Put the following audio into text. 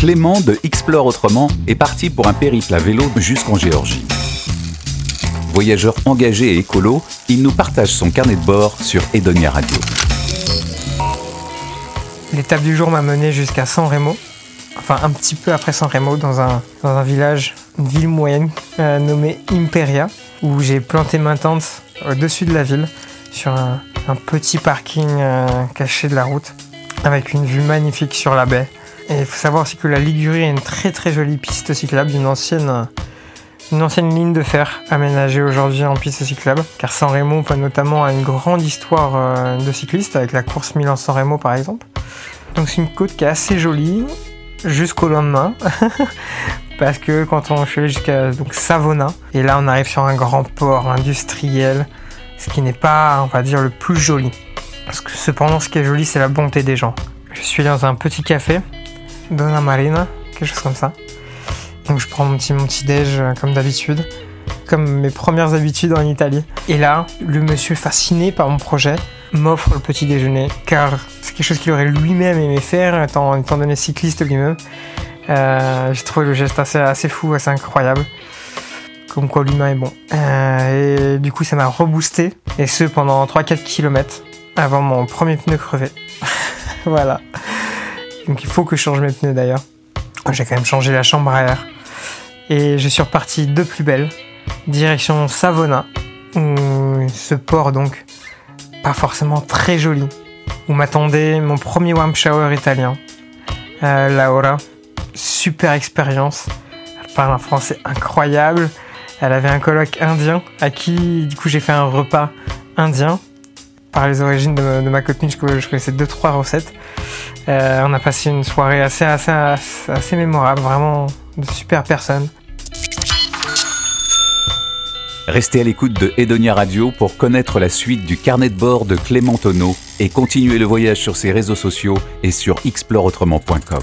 Clément de Explore Autrement est parti pour un périple à vélo jusqu'en Géorgie. Voyageur engagé et écolo, il nous partage son carnet de bord sur Edonia Radio. L'étape du jour m'a mené jusqu'à San Remo, enfin un petit peu après San Remo, dans un, village, une ville moyenne euh, nommée Imperia, où j'ai planté ma tente au-dessus de la ville, sur un, un petit parking euh, caché de la route, avec une vue magnifique sur la baie. Et il faut savoir aussi que la Ligurie a une très très jolie piste cyclable une ancienne ligne de fer aménagée aujourd'hui en piste cyclable, car San Remo notamment a une grande histoire euh, de cyclistes, avec la course Milan-San Remo par exemple. Donc c'est une côte qui est assez jolie jusqu'au lendemain. Parce que quand on je jusqu'à Savona, et là on arrive sur un grand port industriel, ce qui n'est pas, on va dire, le plus joli. Parce que cependant, ce qui est joli, c'est la bonté des gens. Je suis dans un petit café, Donna Marina, quelque chose comme ça. Donc je prends mon petit, mon petit déj euh, comme d'habitude, comme mes premières habitudes en Italie. Et là, le monsieur fasciné par mon projet m'offre le petit déjeuner, car c'est quelque chose qu'il aurait lui-même aimé faire, étant, étant donné cycliste lui-même. Euh, J'ai trouvé le geste assez, assez fou, assez incroyable. Comme quoi l'humain est bon. Euh, et du coup, ça m'a reboosté. Et ce pendant 3-4 km avant mon premier pneu crevé. voilà. Donc il faut que je change mes pneus d'ailleurs. J'ai quand même changé la chambre à. Et je suis reparti de plus belle, direction Savona, où ce port donc pas forcément très joli, où m'attendait mon premier warm shower italien, euh, Laura. Super expérience. Elle parle un français incroyable. Elle avait un colloque indien à qui, du coup, j'ai fait un repas indien. Par les origines de, ma copine, je, connaissais deux trois recettes. Euh, on a passé une soirée assez, mémorable, vraiment de super personnes. Restez à l'écoute de Edonia Radio pour connaître la suite du carnet de bord de Clément Tonneau et continuer le voyage sur ses réseaux sociaux et sur exploreautrement.com.